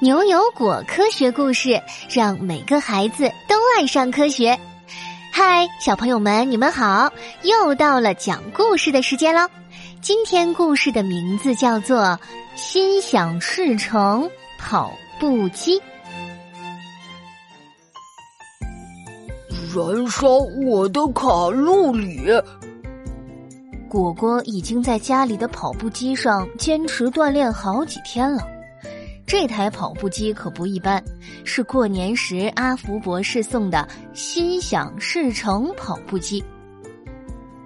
牛油果科学故事，让每个孩子都爱上科学。嗨，小朋友们，你们好！又到了讲故事的时间喽。今天故事的名字叫做《心想事成跑步机》。燃烧我的卡路里。果果已经在家里的跑步机上坚持锻炼好几天了。这台跑步机可不一般，是过年时阿福博士送的“心想事成”跑步机。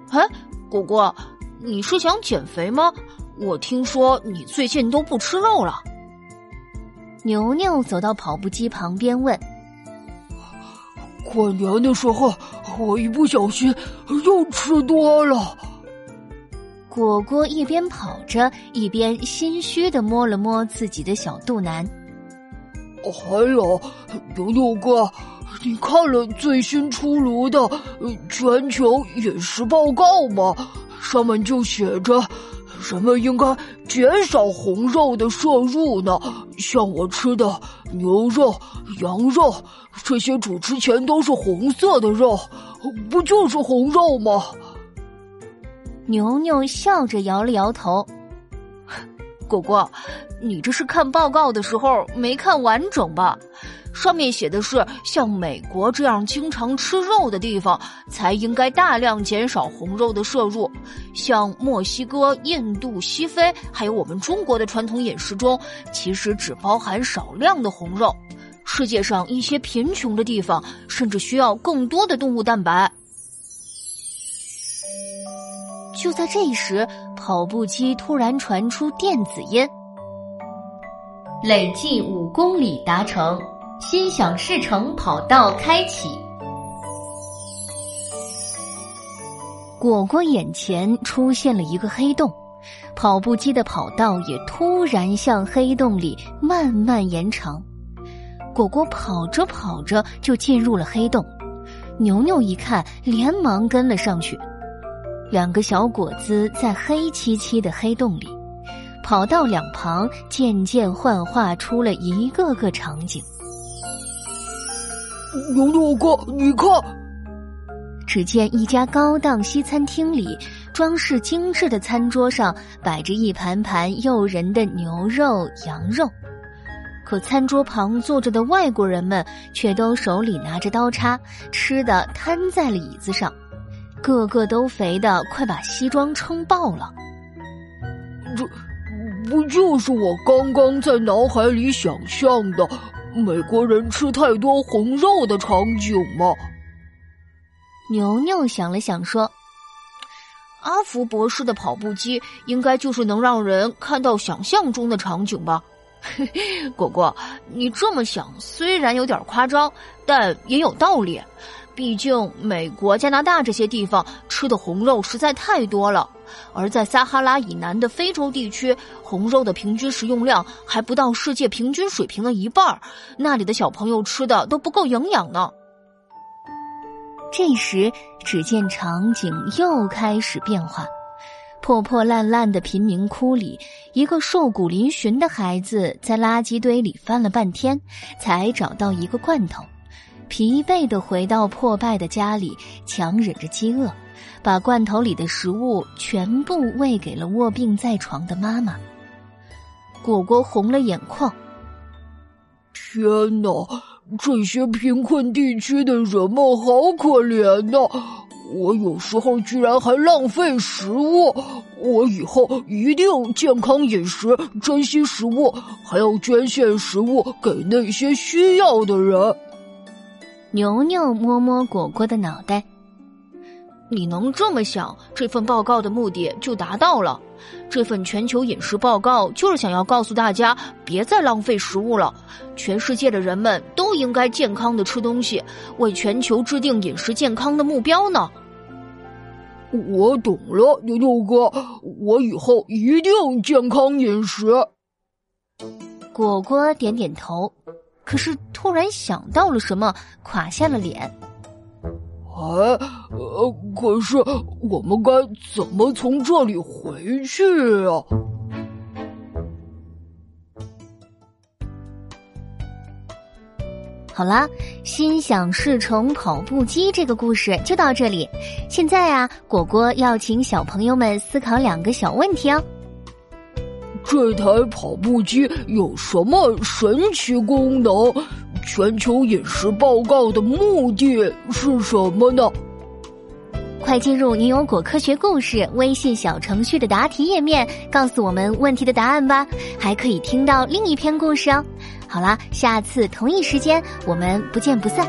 哎，果果，你是想减肥吗？我听说你最近都不吃肉了。牛牛走到跑步机旁边问：“过年的时候，我一不小心又吃多了。”果果一边跑着，一边心虚的摸了摸自己的小肚腩。还有，牛牛哥，你看了最新出炉的全球饮食报告吗？上面就写着，人们应该减少红肉的摄入呢。像我吃的牛肉、羊肉，这些煮之前都是红色的肉，不就是红肉吗？牛牛笑着摇了摇头，果果，你这是看报告的时候没看完整吧？上面写的是，像美国这样经常吃肉的地方，才应该大量减少红肉的摄入。像墨西哥、印度、西非，还有我们中国的传统饮食中，其实只包含少量的红肉。世界上一些贫穷的地方，甚至需要更多的动物蛋白。就在这时，跑步机突然传出电子音：“累计五公里达成，心想事成跑道开启。”果果眼前出现了一个黑洞，跑步机的跑道也突然向黑洞里慢慢延长。果果跑着跑着就进入了黑洞，牛牛一看，连忙跟了上去。两个小果子在黑漆漆的黑洞里，跑道两旁渐渐幻化出了一个个场景。牛牛哥，你看，只见一家高档西餐厅里，装饰精致的餐桌上摆着一盘盘诱人的牛肉、羊肉，可餐桌旁坐着的外国人们却都手里拿着刀叉，吃的瘫在了椅子上。个个都肥的快把西装撑爆了，这不就是我刚刚在脑海里想象的美国人吃太多红肉的场景吗？牛牛想了想说：“阿福博士的跑步机应该就是能让人看到想象中的场景吧？” 果果，你这么想虽然有点夸张，但也有道理。毕竟，美国、加拿大这些地方吃的红肉实在太多了，而在撒哈拉以南的非洲地区，红肉的平均食用量还不到世界平均水平的一半那里的小朋友吃的都不够营养呢。这时，只见场景又开始变化，破破烂烂的贫民窟里，一个瘦骨嶙峋的孩子在垃圾堆里翻了半天，才找到一个罐头。疲惫的回到破败的家里，强忍着饥饿，把罐头里的食物全部喂给了卧病在床的妈妈。果果红了眼眶。天哪，这些贫困地区的人们好可怜呐！我有时候居然还浪费食物，我以后一定健康饮食，珍惜食物，还要捐献食物给那些需要的人。牛牛摸摸果果的脑袋，你能这么想，这份报告的目的就达到了。这份全球饮食报告就是想要告诉大家，别再浪费食物了。全世界的人们都应该健康的吃东西，为全球制定饮食健康的目标呢。我懂了，牛牛哥，我以后一定健康饮食。果果点点头。可是突然想到了什么，垮下了脸。哎，呃，可是我们该怎么从这里回去啊？好啦，心想事成跑步机这个故事就到这里。现在啊，果果要请小朋友们思考两个小问题哦。这台跑步机有什么神奇功能？全球饮食报告的目的是什么呢？快进入“你有果科学故事”微信小程序的答题页面，告诉我们问题的答案吧。还可以听到另一篇故事哦。好啦，下次同一时间我们不见不散。